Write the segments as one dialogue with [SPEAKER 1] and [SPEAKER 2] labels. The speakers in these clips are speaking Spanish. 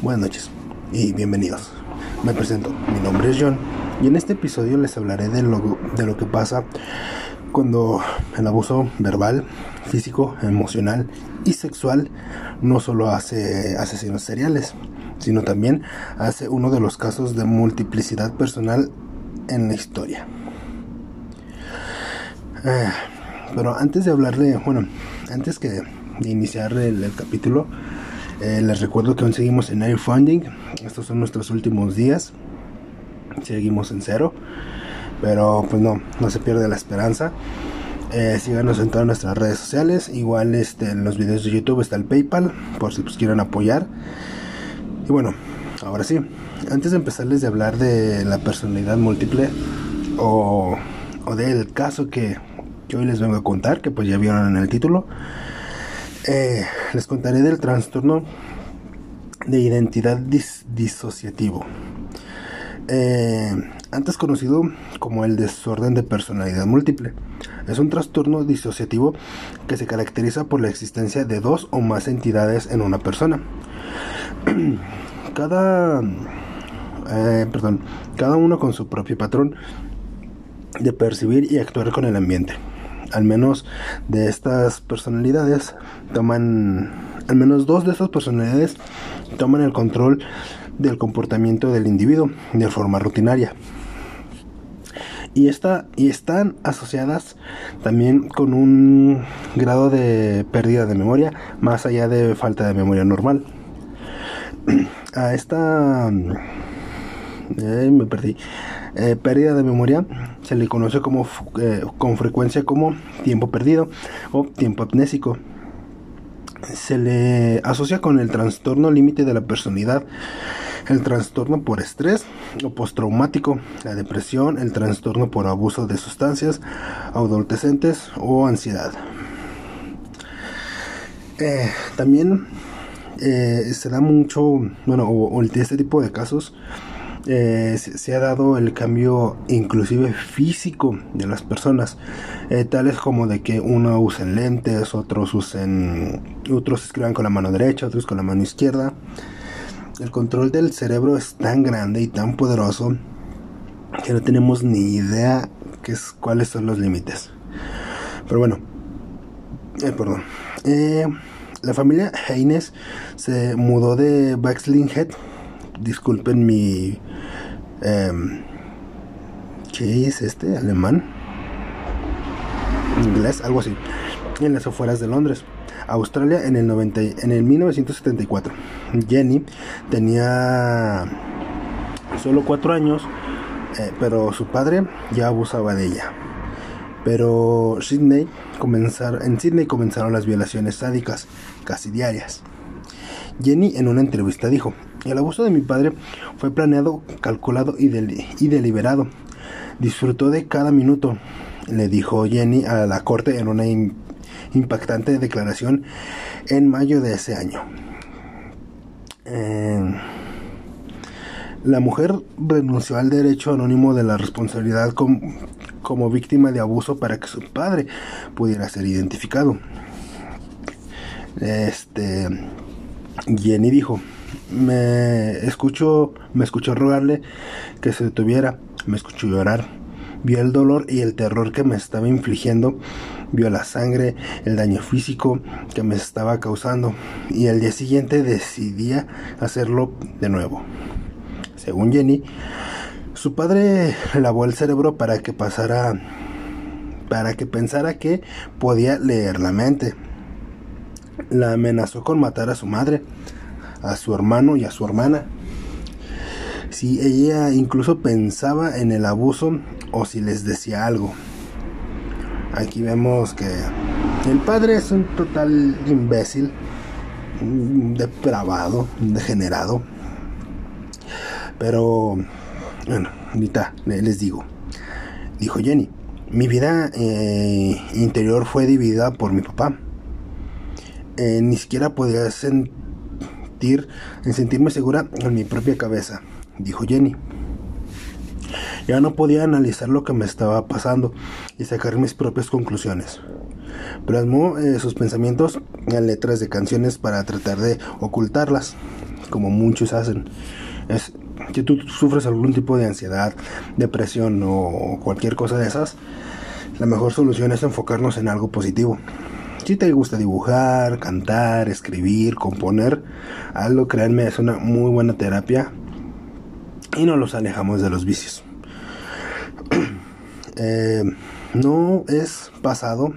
[SPEAKER 1] Buenas noches y bienvenidos. Me presento, mi nombre es John y en este episodio les hablaré de lo, de lo que pasa cuando el abuso verbal, físico, emocional y sexual no solo hace asesinos seriales, sino también hace uno de los casos de multiplicidad personal en la historia. Eh, pero antes de hablar de, bueno, antes que de iniciar el capítulo, eh, les recuerdo que aún seguimos en Air Funding. Estos son nuestros últimos días. Seguimos en cero. Pero pues no, no se pierde la esperanza. Eh, síganos en todas nuestras redes sociales. Igual este, en los videos de YouTube está el PayPal. Por si pues, quieren apoyar. Y bueno, ahora sí. Antes de empezarles de hablar de la personalidad múltiple. O, o del caso que, que hoy les vengo a contar. Que pues ya vieron en el título. Eh, les contaré del trastorno de identidad disociativo, eh, antes conocido como el desorden de personalidad múltiple. Es un trastorno disociativo que se caracteriza por la existencia de dos o más entidades en una persona. cada, eh, perdón, cada uno con su propio patrón de percibir y actuar con el ambiente al menos de estas personalidades toman, al menos dos de estas personalidades toman el control del comportamiento del individuo de forma rutinaria. Y, esta, y están asociadas también con un grado de pérdida de memoria más allá de falta de memoria normal. A esta... me perdí. Eh, pérdida de memoria se le conoce como, eh, con frecuencia como tiempo perdido o tiempo amnésico. Se le asocia con el trastorno límite de la personalidad, el trastorno por estrés o postraumático, la depresión, el trastorno por abuso de sustancias adolescentes o ansiedad. Eh, también se da mucho, bueno, o, este tipo de casos eh, se, ha dado el cambio inclusive físico de las personas, eh, tales como de que uno usen lentes, otros usen, otros escriban con la mano derecha, otros con la mano izquierda. El control del cerebro es tan grande y tan poderoso que no tenemos ni idea qué es, cuáles son los límites. Pero bueno, eh, perdón. la familia Haynes se mudó de Head disculpen mi... Eh, ¿Qué es este? ¿Alemán? ¿Inglés? Algo así. En las afueras de Londres. Australia en el, 90, en el 1974. Jenny tenía solo cuatro años, eh, pero su padre ya abusaba de ella. Pero Sydney comenzar, en Sydney comenzaron las violaciones sádicas, casi diarias. Jenny en una entrevista dijo, el abuso de mi padre fue planeado, calculado y, deliberado. Disfrutó de cada minuto, le dijo Jenny a la corte en una impactante declaración en mayo de ese año. Eh, la mujer renunció al derecho anónimo de la responsabilidad como víctima de abuso para que su padre pudiera ser identificado. Este Jenny dijo, me escuchó, me escuchó rogarle que se detuviera, me escuchó llorar, vio el dolor y el terror que me estaba infligiendo, vio la sangre, el daño físico que me estaba causando. Y el día siguiente decidía hacerlo de nuevo. Según Jenny, su padre lavó el cerebro para que pasara para que pensara que podía leer la mente. La amenazó con matar a su madre, a su hermano y a su hermana. Si ella incluso pensaba en el abuso o si les decía algo. Aquí vemos que el padre es un total imbécil, depravado, degenerado. Pero, bueno, ahorita les digo. Dijo Jenny, mi vida eh, interior fue dividida por mi papá eh, ni siquiera podía sentir, sentirme segura en mi propia cabeza, dijo Jenny. Ya no podía analizar lo que me estaba pasando y sacar mis propias conclusiones. Plasmó eh, sus pensamientos en letras de canciones para tratar de ocultarlas. como muchos hacen. Es que tú sufres algún tipo de ansiedad, depresión o cualquier cosa de esas, la mejor solución es enfocarnos en algo positivo. Si te gusta dibujar, cantar, escribir, componer, algo, créanme, es una muy buena terapia y no los alejamos de los vicios. Eh, no es pasado,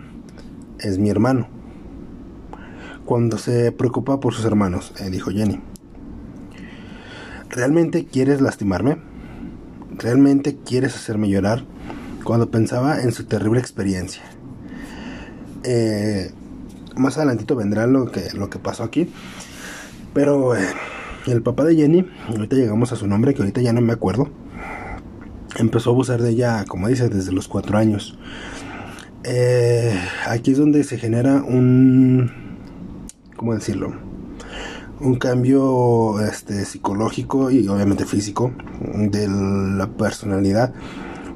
[SPEAKER 1] es mi hermano. Cuando se preocupa por sus hermanos, eh, dijo Jenny. ¿Realmente quieres lastimarme? ¿Realmente quieres hacerme llorar? Cuando pensaba en su terrible experiencia. Eh, más adelantito vendrá lo que, lo que pasó aquí. Pero el papá de Jenny, ahorita llegamos a su nombre, que ahorita ya no me acuerdo, empezó a abusar de ella, como dice, desde los cuatro años. Eh, aquí es donde se genera un, ¿cómo decirlo? Un cambio este, psicológico y obviamente físico de la personalidad.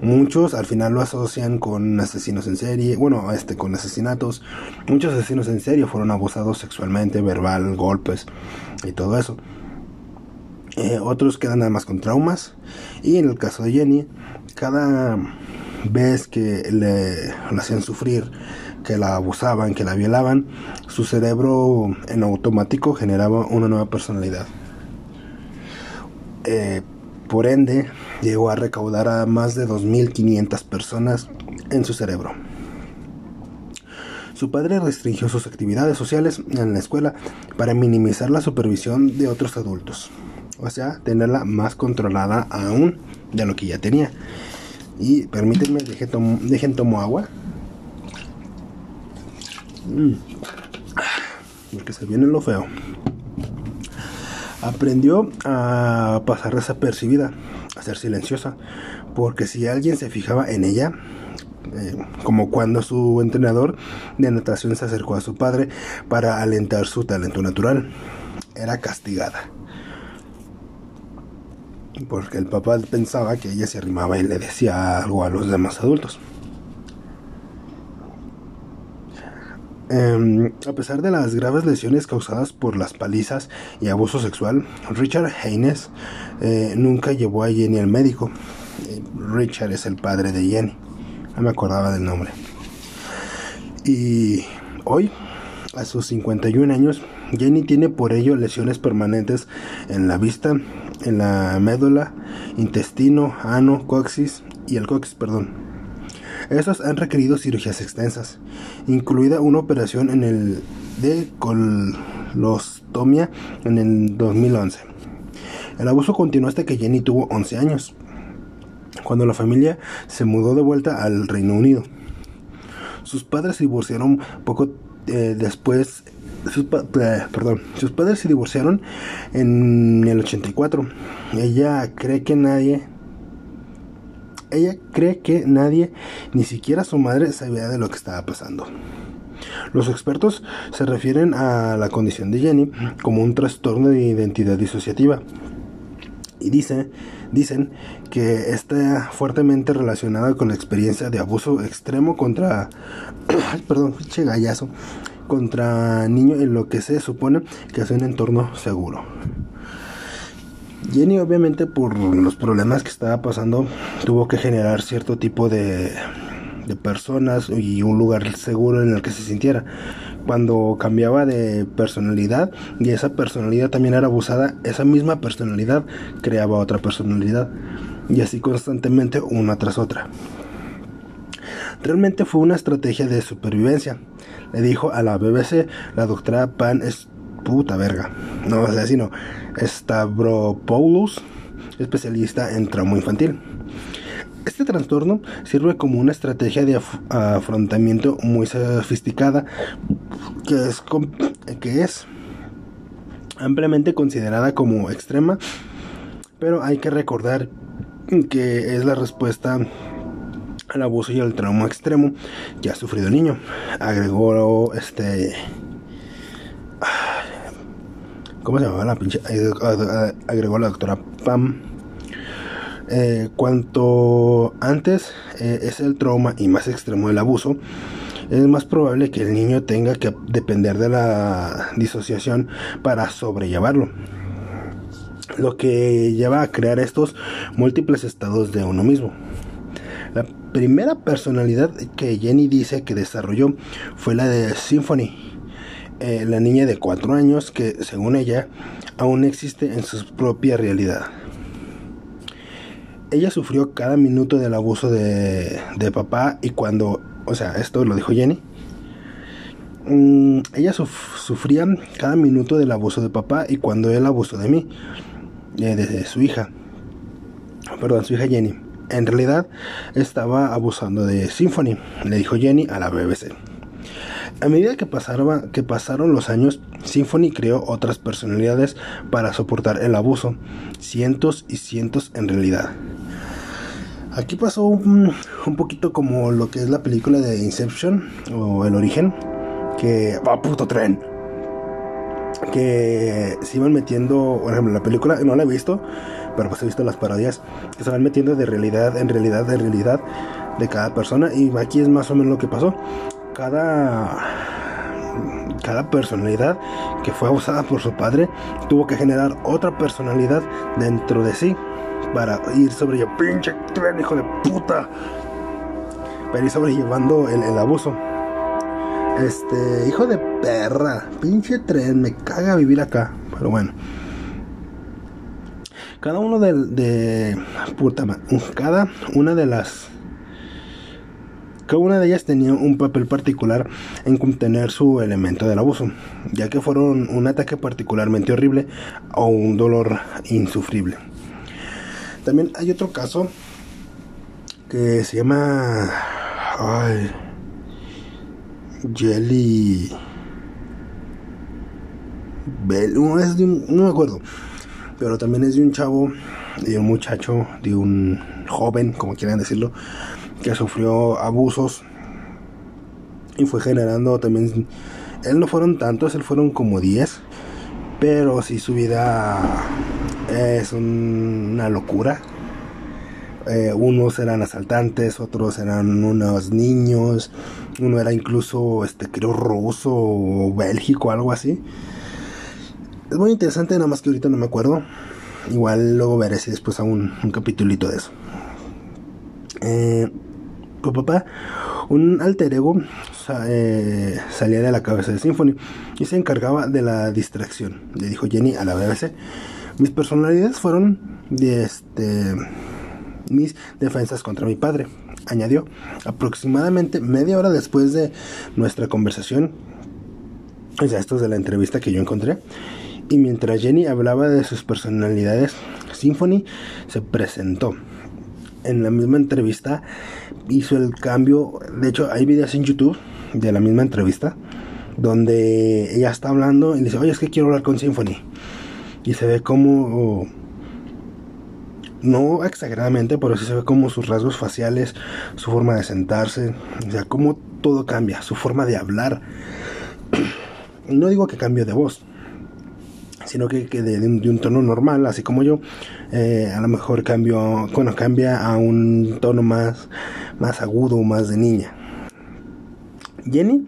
[SPEAKER 1] Muchos al final lo asocian con asesinos en serie, bueno, este con asesinatos. Muchos asesinos en serie fueron abusados sexualmente, verbal, golpes y todo eso. Eh, otros quedan nada más con traumas. Y en el caso de Jenny, cada vez que le, hacían sufrir, que la abusaban, que la violaban, su cerebro en automático generaba una nueva personalidad. Eh, por ende, llegó a recaudar a más de 2.500 personas en su cerebro. Su padre restringió sus actividades sociales en la escuela para minimizar la supervisión de otros adultos o sea, tenerla más controlada aún de lo que ya tenía. Y permítanme, dejen, tomo, tomo agua. Mm. Porque se viene lo feo. Aprendió a pasar desapercibida, a ser silenciosa, porque si alguien se fijaba en ella, eh, como cuando su entrenador de natación se acercó a su padre para alentar su talento natural, era castigada porque el papá pensaba que ella se arrimaba y le decía algo a los demás adultos. Em, a pesar de las graves lesiones causadas por las palizas y abuso sexual, Richard Haynes eh, nunca llevó a Jenny al médico. Eh, Richard es el padre de Jenny, no me acordaba del nombre. Y hoy, a sus 51 años, Jenny tiene por ello lesiones permanentes en la vista, en la médula, intestino, ano, coxis y el coxis, perdón. Estos han requerido cirugías extensas, incluida una operación en el de colostomía en el 2011. El abuso continuó hasta que Jenny tuvo 11 años, cuando la familia se mudó de vuelta al Reino Unido. Sus padres se divorciaron poco eh, después sus, perdón, sus padres se divorciaron en el 84. Ella cree que nadie ella cree que nadie, ni siquiera su madre, sabía de lo que estaba pasando. Los expertos se refieren a la condición de Jenny como un trastorno de identidad disociativa y dice, dicen que está fuertemente relacionada con la experiencia de abuso extremo contra, perdón, contra niño en lo que se supone que es un entorno seguro. Jenny obviamente por los problemas que estaba pasando tuvo que generar cierto tipo de, de personas y un lugar seguro en el que se sintiera. Cuando cambiaba de personalidad y esa personalidad también era abusada, esa misma personalidad creaba otra personalidad y así constantemente una tras otra. Realmente fue una estrategia de supervivencia le dijo a la BBC la doctora Pan puta verga. No, o sea, sino Stavropoulos, especialista en trauma infantil. Este trastorno sirve como una estrategia de afrontamiento muy sofisticada que es, que es ampliamente considerada como extrema, pero hay que recordar que es la respuesta el abuso y el trauma extremo que ha sufrido el niño. Agregó este. ¿Cómo se llamaba la pinche? Agregó la doctora Pam. Eh, cuanto antes eh, es el trauma y más extremo el abuso, es más probable que el niño tenga que depender de la disociación para sobrellevarlo. lo que lleva a crear estos múltiples estados de uno mismo. La primera personalidad que Jenny dice que desarrolló fue la de Symphony, eh, la niña de 4 años que, según ella, aún existe en su propia realidad. Ella sufrió cada minuto del abuso de, de papá y cuando, o sea, esto lo dijo Jenny, mm, ella sufría cada minuto del abuso de papá y cuando él abusó de mí, eh, de su hija, perdón, su hija Jenny. En realidad estaba abusando de Symphony, le dijo Jenny a la BBC. A medida que, que pasaron los años, Symphony creó otras personalidades para soportar el abuso, cientos y cientos en realidad. Aquí pasó un, poquito como lo que es la película de Inception o El Origen, que va puto tren. Que se iban metiendo, por ejemplo, la película no la he visto, pero pues he visto las parodias que se van metiendo de realidad en realidad, de realidad de cada persona. Y aquí es más o menos lo que pasó cada cada personalidad que fue abusada por su padre tuvo que generar otra personalidad dentro de sí para ir sobre pinche tren hijo de puta para ir sobrellevando el, el abuso. Este hijo de perra pinche tren me caga vivir acá pero bueno. Cada uno de, de puta cada una de las cada una de ellas tenía un papel particular en contener su elemento del abuso, ya que fueron un ataque particularmente horrible o un dolor insufrible. También hay otro caso que se llama ay, Jelly no, es de no me acuerdo, pero también es de un chavo, de un muchacho, de un joven, como quieran decirlo, que sufrió abusos y fue generando también él no fueron tantos, él fueron como 10, pero si su vida es una locura. Eh, unos eran asaltantes, otros eran unos niños, uno era incluso, este, creo, ruso o bélgico, algo así. Es muy interesante, nada más que ahorita no me acuerdo. Igual luego veré si después hago un, un capitulito de eso. Eh, papá, un alter ego eh, salía de la cabeza de Symphony y se encargaba de la distracción. Le dijo Jenny a la BBC. Mis personalidades fueron de este, mis defensas contra mi padre. Añadió, aproximadamente media hora después de nuestra conversación, o sea, esto es de la entrevista que yo encontré, y mientras Jenny hablaba de sus personalidades, Symphony se presentó en la misma entrevista hizo el cambio. De hecho, hay videos en YouTube de la misma entrevista donde ella está hablando y dice, oye, es que quiero hablar con Symphony. Y se ve como, no exageradamente, pero sí se ve como sus rasgos faciales, su forma de sentarse, o sea, cómo todo cambia, su forma de hablar. no digo que cambie de voz, sino que, de, un, tono normal, así como yo, eh, a lo mejor cambio, bueno, cambia a un tono más, más agudo, más de niña. Jenny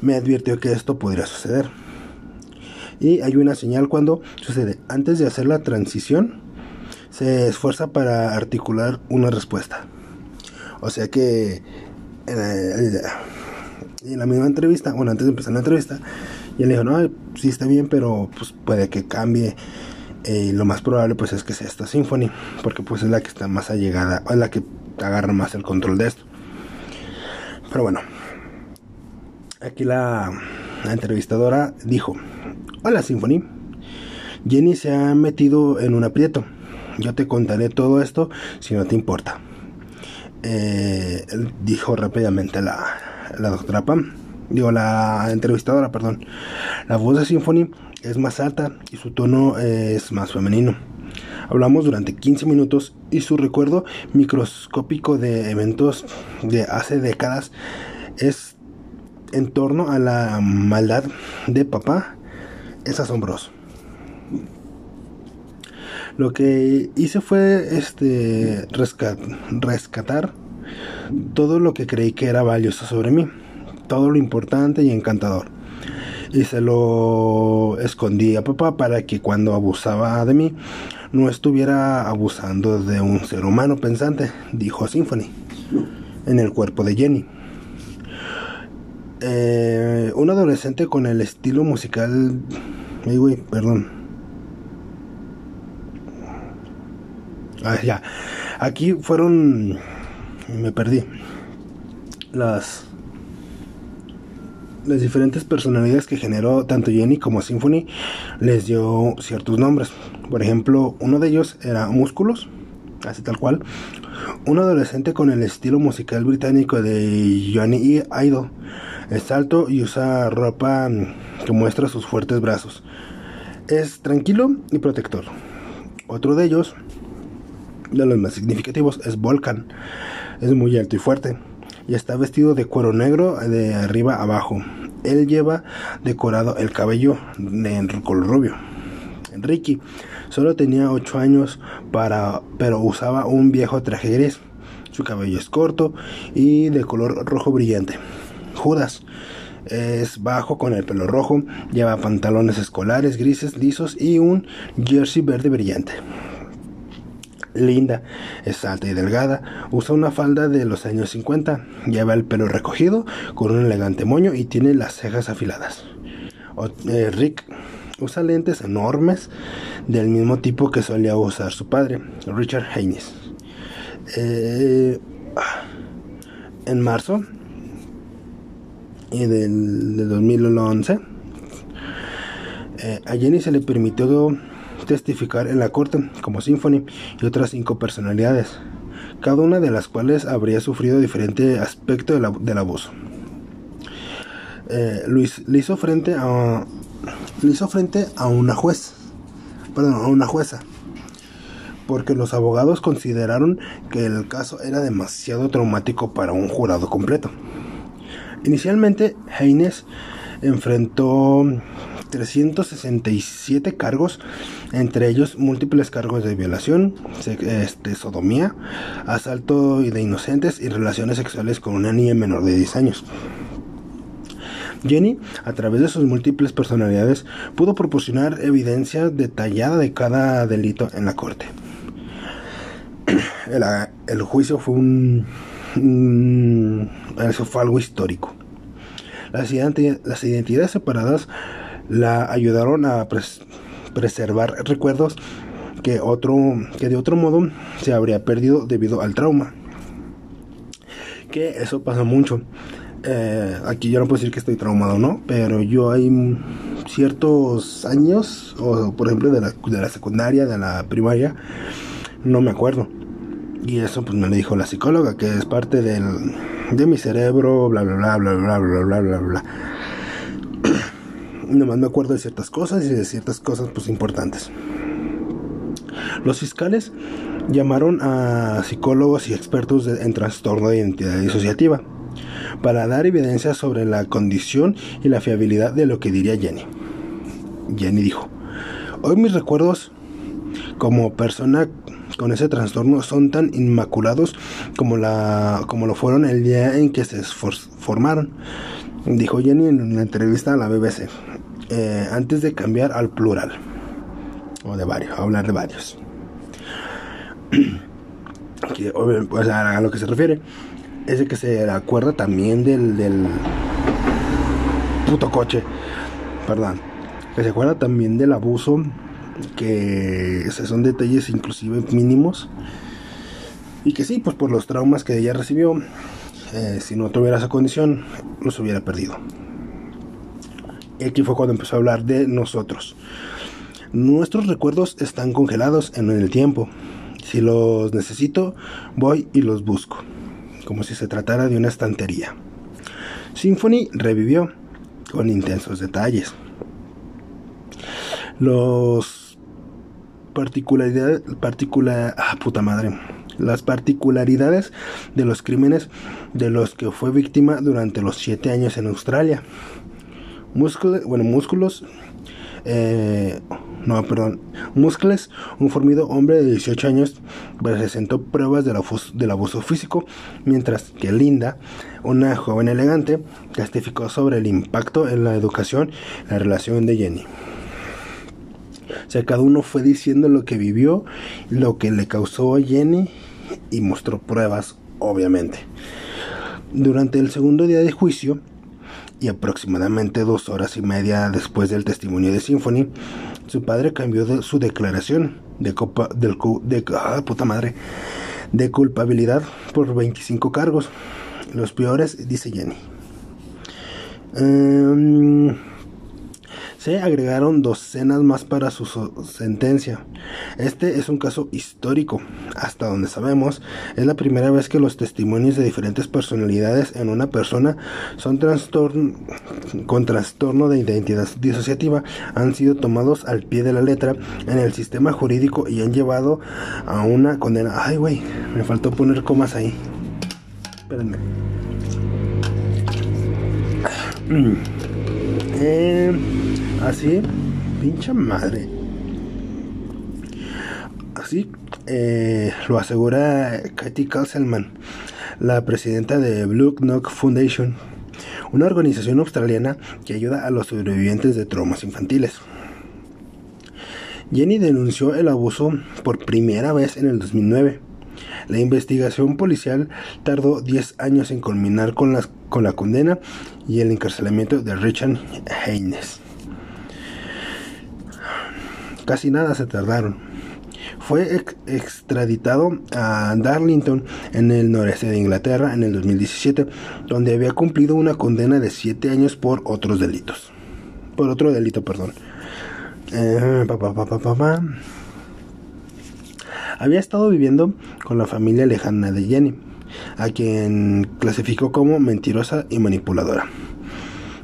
[SPEAKER 1] me advirtió que esto podría suceder. Y hay una señal cuando sucede. Antes de hacer la transición, se esfuerza para articular una respuesta. O sea que en la misma entrevista, bueno, antes de empezar la entrevista, y él dijo, no, sí está bien, pero pues puede que cambie. Eh, lo más probable pues es que sea esta Symphony, porque pues es la que está más allegada, es la que agarra más el control de esto. Pero bueno, aquí la, entrevistadora dijo, hola Symphony, Jenny se ha metido en un aprieto. Yo te contaré todo esto si no te importa. Eh, dijo rápidamente la doctora Pam digo, la entrevistadora, perdón, la voz de Symphony es más alta y su tono es más femenino. Hablamos durante 15 minutos y su recuerdo microscópico de eventos de hace décadas es en torno a la maldad de papá es asombroso. Lo que hice fue este rescatar todo lo que creí que era valioso sobre mí todo lo importante y encantador. y se lo escondí a papá para que cuando abusaba de mí no estuviera abusando de un ser humano pensante, dijo Symphony, en el cuerpo de Jenny. Eh, un adolescente con el estilo musical... Ay, güey, perdón. Ah, ya. Aquí fueron... Me perdí. Las las diferentes personalidades que generó tanto Jenny como Symphony les dio ciertos nombres. Por ejemplo, uno de ellos era Músculos, así tal cual. Un adolescente con el estilo musical británico de Johnny Idol. Es alto y usa ropa que muestra sus fuertes brazos. Es tranquilo y protector. Otro de ellos, de los más significativos, es Volcan. Es muy alto y fuerte y está vestido de cuero negro de arriba abajo. Él lleva decorado el cabello de color rubio. Ricky solo tenía 8 años para, pero usaba un viejo traje gris. Su cabello es corto y de color rojo brillante. Judas es bajo con el pelo rojo, lleva pantalones escolares grises lisos y un jersey verde brillante linda, es alta y delgada, usa una falda de los años 50, lleva el pelo recogido con un elegante moño y tiene las cejas afiladas. Eh, Rick usa lentes enormes del mismo tipo que solía usar su padre, Richard Haynes. Eh, en marzo del, 2011, eh, a Jenny se le permitió testificar en la corte como Symphony y otras cinco personalidades, cada una de las cuales habría sufrido diferente aspecto del abuso. Eh, Luis le hizo frente a le hizo frente a una juez, perdón, a una jueza, porque los abogados consideraron que el caso era demasiado traumático para un jurado completo. Inicialmente, Haynes enfrentó 367 cargos, entre ellos múltiples cargos de violación, este, sodomía, asalto de inocentes y relaciones sexuales con una niña menor de 10 años. Jenny, a través de sus múltiples personalidades, pudo proporcionar evidencia detallada de cada delito en la corte. El, juicio fue un, eso fue algo histórico. Las identidades separadas la ayudaron a preservar recuerdos que, otro, que de otro modo se habría perdido debido al trauma. Que eso pasa mucho. Eh, aquí yo no puedo decir que estoy traumado, ¿no? Pero yo hay ciertos años, o por ejemplo de la, de la secundaria, de la primaria, no me acuerdo. Y eso pues me lo dijo la psicóloga, que es parte del, de mi cerebro, bla, bla, bla, bla, bla, bla, bla, bla, bla nomás me acuerdo de ciertas cosas y de ciertas cosas pues importantes. Los fiscales llamaron a psicólogos y expertos en trastorno de identidad disociativa para dar evidencia sobre la condición y la fiabilidad de lo que diría Jenny. Jenny dijo, hoy mis recuerdos como persona con ese trastorno son tan inmaculados como, la, como lo fueron el día en que se formaron, dijo Jenny en una entrevista a la BBC. Eh, antes de cambiar al plural. O de varios, hablar de varios. pues a lo que se refiere es de que se acuerda también del, del puto coche. Perdón. Que se acuerda también del abuso. Que son detalles inclusive mínimos. Y que sí, pues por los traumas que ella recibió. Eh, si no tuviera esa condición, los hubiera perdido. Y aquí fue cuando empezó a hablar de nosotros. Nuestros recuerdos están congelados en el tiempo. Si los necesito, voy y los busco, como si se tratara de una estantería. Symphony revivió con intensos detalles. Los particularidades, particular, ah, puta madre, las particularidades de los crímenes de los que fue víctima durante los siete años en Australia músculos, bueno, músculos, eh, no, perdón, Muscles, un formido hombre de 18 años, presentó pruebas del abuso, abuso físico, mientras que Linda, una joven elegante, testificó sobre el impacto en la educación la relación de Jenny. O sea, cada uno fue diciendo lo que vivió, lo que le causó a Jenny y mostró pruebas, obviamente. Durante el segundo día de juicio, y aproximadamente dos horas y media después del testimonio de Symphony, su padre cambió de su declaración de, copa, del, de, ah, puta madre, de culpabilidad por 25 cargos. Los peores, dice Jenny. Um, se agregaron docenas más para su sentencia. Este es un caso histórico. Hasta donde sabemos, es la primera vez que los testimonios de diferentes personalidades en una persona son con trastorno de identidad disociativa han sido tomados al pie de la letra en el sistema jurídico y han llevado a una condena. Ay, güey, me faltó poner comas ahí. Espérenme. Eh, Así, pincha madre. Así eh, lo asegura Katie Kasselman, la presidenta de Blue Knock Foundation, una organización australiana que ayuda a los sobrevivientes de traumas infantiles. Jenny denunció el abuso por primera vez en el 2009. La investigación policial tardó 10 años en culminar con, con la condena y el encarcelamiento de Richard Haynes casi nada se tardaron. Fue extraditado a Darlington en el noreste de Inglaterra en el 2017, donde había cumplido una condena de 7 años por otros delitos. Por otro delito, perdón. Eh, había estado viviendo con la familia lejana de Jenny, a quien clasificó como mentirosa y manipuladora.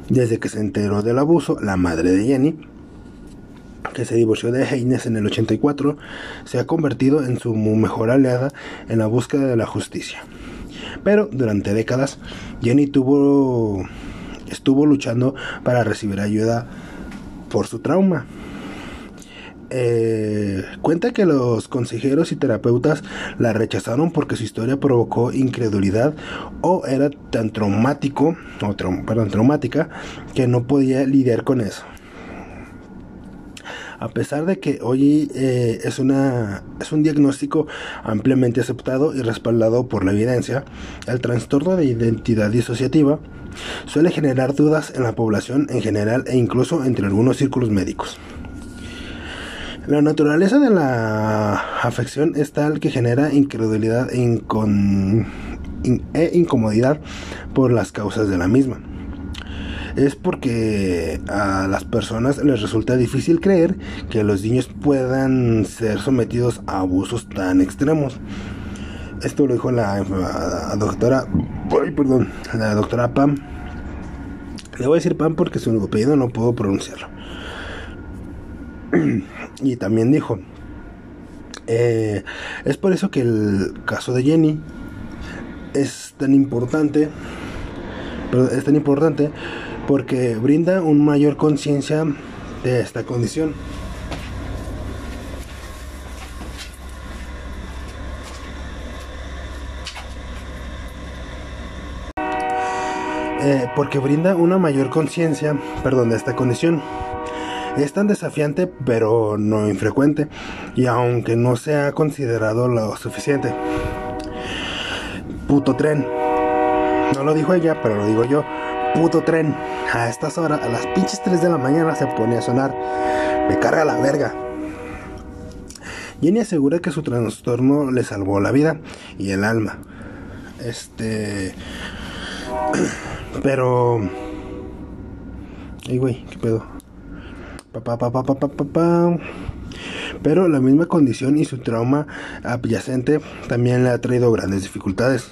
[SPEAKER 1] Desde que se enteró del abuso, la madre de Jenny que se divorció de Haynes en el 84, se ha convertido en su mejor aliada en la búsqueda de la justicia. Pero durante décadas, Jenny tuvo, estuvo luchando para recibir ayuda por su trauma. Eh, cuenta que los consejeros y terapeutas la rechazaron porque su historia provocó incredulidad o era tan traumático o perdón, traumática que no podía lidiar con eso a pesar de que hoy eh, es, una, es un diagnóstico ampliamente aceptado y respaldado por la evidencia, el trastorno de identidad disociativa suele generar dudas en la población en general e incluso entre algunos círculos médicos. La naturaleza de la afección es tal que genera incredulidad e, e incomodidad por las causas de la misma es porque a las personas les resulta difícil creer que los niños puedan ser sometidos a abusos tan extremos. Esto lo dijo la, doctora, perdón, la doctora Pam. Le voy a decir Pam porque su apellido no puedo pronunciarlo. Y también dijo, eh, es por eso que el caso de Jenny es tan importante, es tan importante porque brinda una mayor conciencia de esta condición. Eh, porque brinda una mayor conciencia, perdón, de esta condición. Es tan desafiante, pero no infrecuente, y aunque no se ha considerado lo suficiente. Puto tren. No lo dijo ella, pero lo digo yo puto tren a estas horas, a las pinches 3 de la mañana se pone a sonar. Me carga la verga. Jenny asegura que su trastorno le salvó la vida y el alma. Este. Pero. Ay, güey, ¿qué pedo? Pa, pa, pa, Pero la misma condición y su trauma adyacente también le ha traído grandes dificultades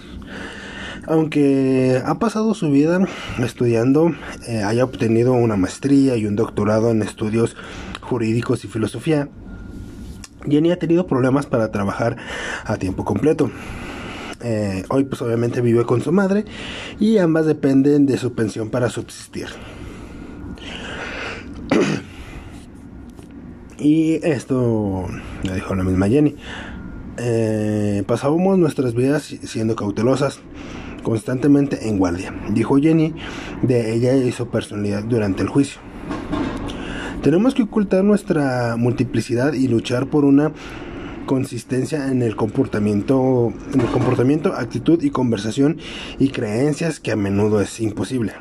[SPEAKER 1] aunque ha pasado su vida estudiando, eh, haya obtenido una maestría y un doctorado en estudios jurídicos y filosofía, Jenny ha tenido problemas para trabajar a tiempo completo. Eh, hoy pues obviamente vive con su madre y ambas dependen de su pensión para subsistir. Y esto lo dijo la misma Jenny. Eh, pasábamos nuestras vidas siendo cautelosas, constantemente en guardia, dijo Jenny de ella y su personalidad durante el juicio. Tenemos que ocultar nuestra multiplicidad y luchar por una consistencia en el comportamiento, en el comportamiento, actitud y conversación y creencias que a menudo es imposible.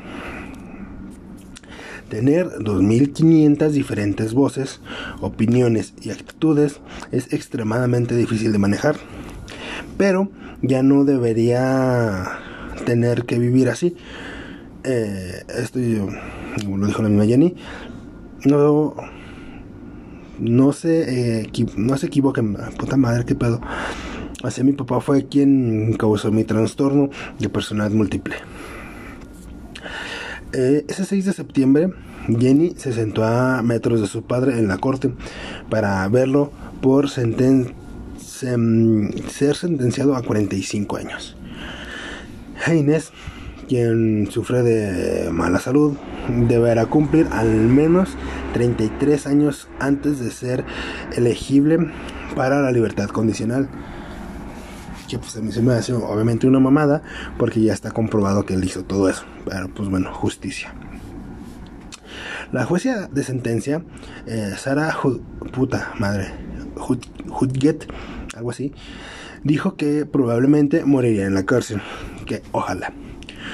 [SPEAKER 1] Tener 2.500 diferentes voces, opiniones y actitudes es extremadamente difícil de manejar, pero ya no debería tener que vivir así. Eh, esto lo dijo la misma Jenny, no, no se, eh, no se equivoquen, puta madre, qué pedo. Así mi papá fue quien causó mi trastorno de personalidad múltiple. Eh, ese 6 de septiembre, Jenny se sentó a metros de su padre en la corte para verlo por ser sentenciado a 45 años. Haynes, quien sufre de mala salud, deberá cumplir al menos 33 años antes de ser elegible para la libertad condicional que pues a mí se me hace obviamente una mamada porque ya está comprobado que él hizo todo eso. Pero pues bueno, justicia. La jueza de sentencia, eh, Sara puta madre, Hudget, algo así, dijo que probablemente moriría en la cárcel. Que ojalá.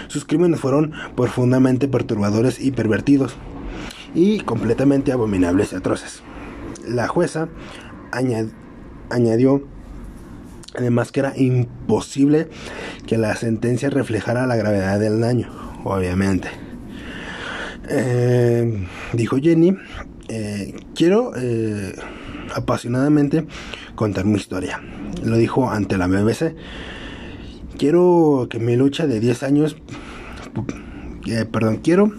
[SPEAKER 1] Sus crímenes fueron profundamente perturbadores y pervertidos y completamente abominables y atroces. La jueza añadió Además que era imposible que la sentencia reflejara la gravedad del daño, obviamente. Eh, dijo Jenny, eh, quiero eh, apasionadamente contar mi historia. Lo dijo ante la BBC. Quiero que mi lucha de 10 años, perdón, quiero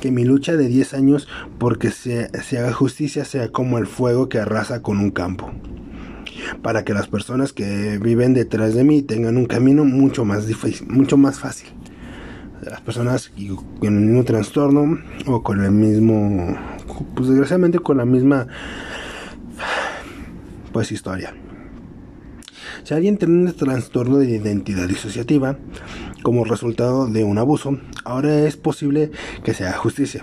[SPEAKER 1] que mi lucha de 10 años porque se, se haga justicia sea como el fuego que arrasa con un campo para que las personas que viven detrás de mí tengan un camino mucho más difícil, mucho más fácil. Las personas con el mismo trastorno o con el mismo, pues desgraciadamente con la misma, pues historia. Si alguien tiene un trastorno de identidad disociativa como resultado de un abuso, ahora es posible que se haga justicia.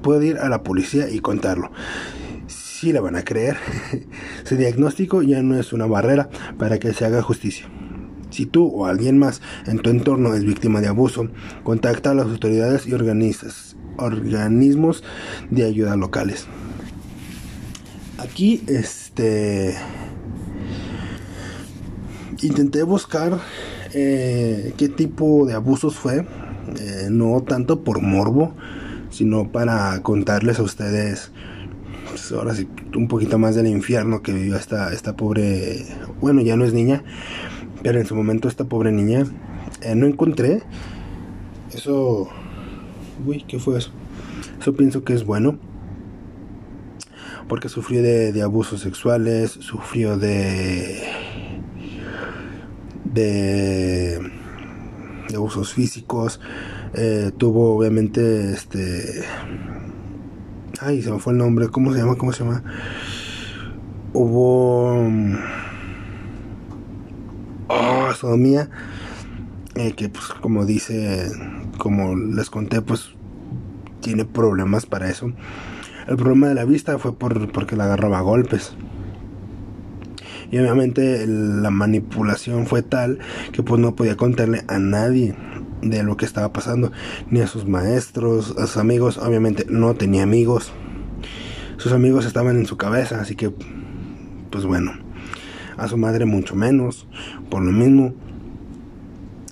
[SPEAKER 1] Puede ir a la policía y contarlo sí la van a creer. Su diagnóstico ya no es una barrera para que se haga justicia. Si tú o alguien más en tu entorno es víctima de abuso, contacta a las autoridades y organismos de ayuda locales. Aquí, este, intenté buscar eh, qué tipo de abusos fue, eh, no tanto por morbo, sino para contarles a ustedes pues, ahora sí, un poquito más del infierno que vivió esta, esta pobre, bueno, ya no es niña, pero en su momento esta pobre niña, eh, no encontré, eso, uy, ¿qué fue eso? Eso pienso que es bueno, porque sufrió de, abusos sexuales, sufrió de, de, de abusos físicos, eh, tuvo obviamente este Ay, se me fue el nombre. ¿Cómo se llama? ¿Cómo se llama? Hubo. Oh, sodomía. Eh, que, pues, como dice. Como les conté, pues. Tiene problemas para eso. El problema de la vista fue por, porque la agarraba a golpes. Y obviamente la manipulación fue tal que pues no podía contarle a nadie de lo que estaba pasando, ni a sus maestros, a sus amigos, obviamente no tenía amigos, sus amigos estaban en su cabeza, así que, pues bueno, a su madre mucho menos, por lo mismo.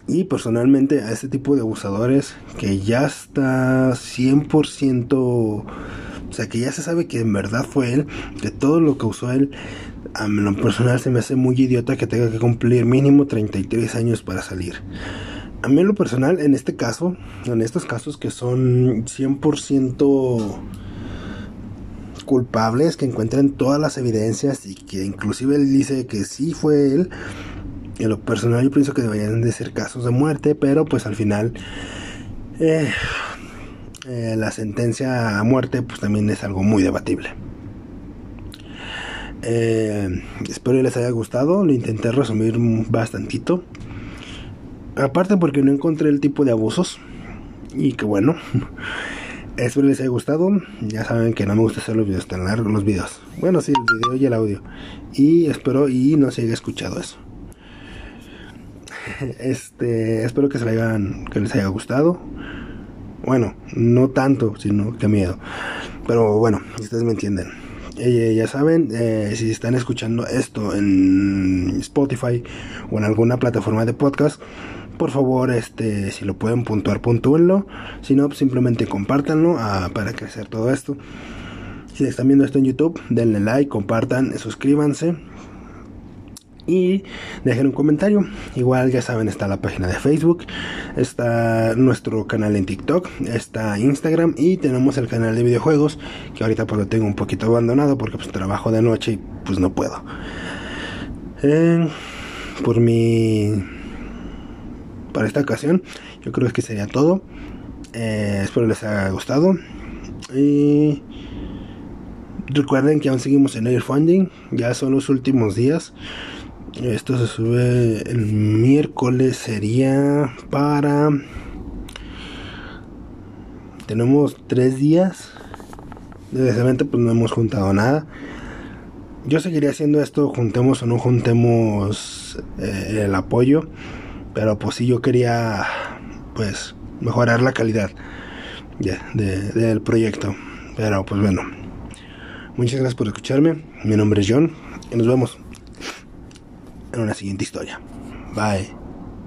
[SPEAKER 1] Y personalmente a este tipo de abusadores que ya está 100%, o sea, que ya se sabe que en verdad fue él, que todo lo que usó él, a lo personal se me hace muy idiota que tenga que cumplir mínimo 33 años para salir. A mí en lo personal, en este caso, en estos casos que son 100% culpables, que encuentren todas las evidencias y que inclusive él dice que sí fue él, en lo personal yo pienso que deberían de ser casos de muerte, pero pues al final eh, eh, la sentencia a muerte pues también es algo muy debatible. Eh, espero les haya gustado. Lo intenté resumir bastantito. Aparte porque no encontré el tipo de abusos. Y que bueno. Espero les haya gustado. Ya saben que no me gusta hacer los videos tan largos, los videos. Bueno, sí, el video y el audio. Y espero y no se haya escuchado eso. Este, espero que se les hayan, que les haya gustado. Bueno, no tanto, sino que miedo. Pero bueno, ustedes me entienden. Eh, ya saben, eh, si están escuchando esto en Spotify o en alguna plataforma de podcast, por favor, este, si lo pueden puntuar, puntúenlo. Si no, simplemente compártanlo ah, para crecer todo esto. Si están viendo esto en YouTube, denle like, compartan, suscríbanse y dejen un comentario. Igual ya saben, está la página de Facebook, está nuestro canal en TikTok, está Instagram y tenemos el canal de videojuegos que ahorita pues lo tengo un poquito abandonado porque pues trabajo de noche y pues no puedo. Por mi para esta ocasión yo creo que sería todo. Eh, espero les haya gustado y recuerden que aún seguimos en Airfunding, ya son los últimos días. Esto se sube el miércoles, sería para... Tenemos tres días. Desde pues no hemos juntado nada. Yo seguiría haciendo esto, juntemos o no juntemos eh, el apoyo. Pero pues sí, yo quería pues mejorar la calidad del proyecto. Pero pues bueno. Muchas gracias por escucharme. Mi nombre es John y nos vemos en una siguiente historia. Bye.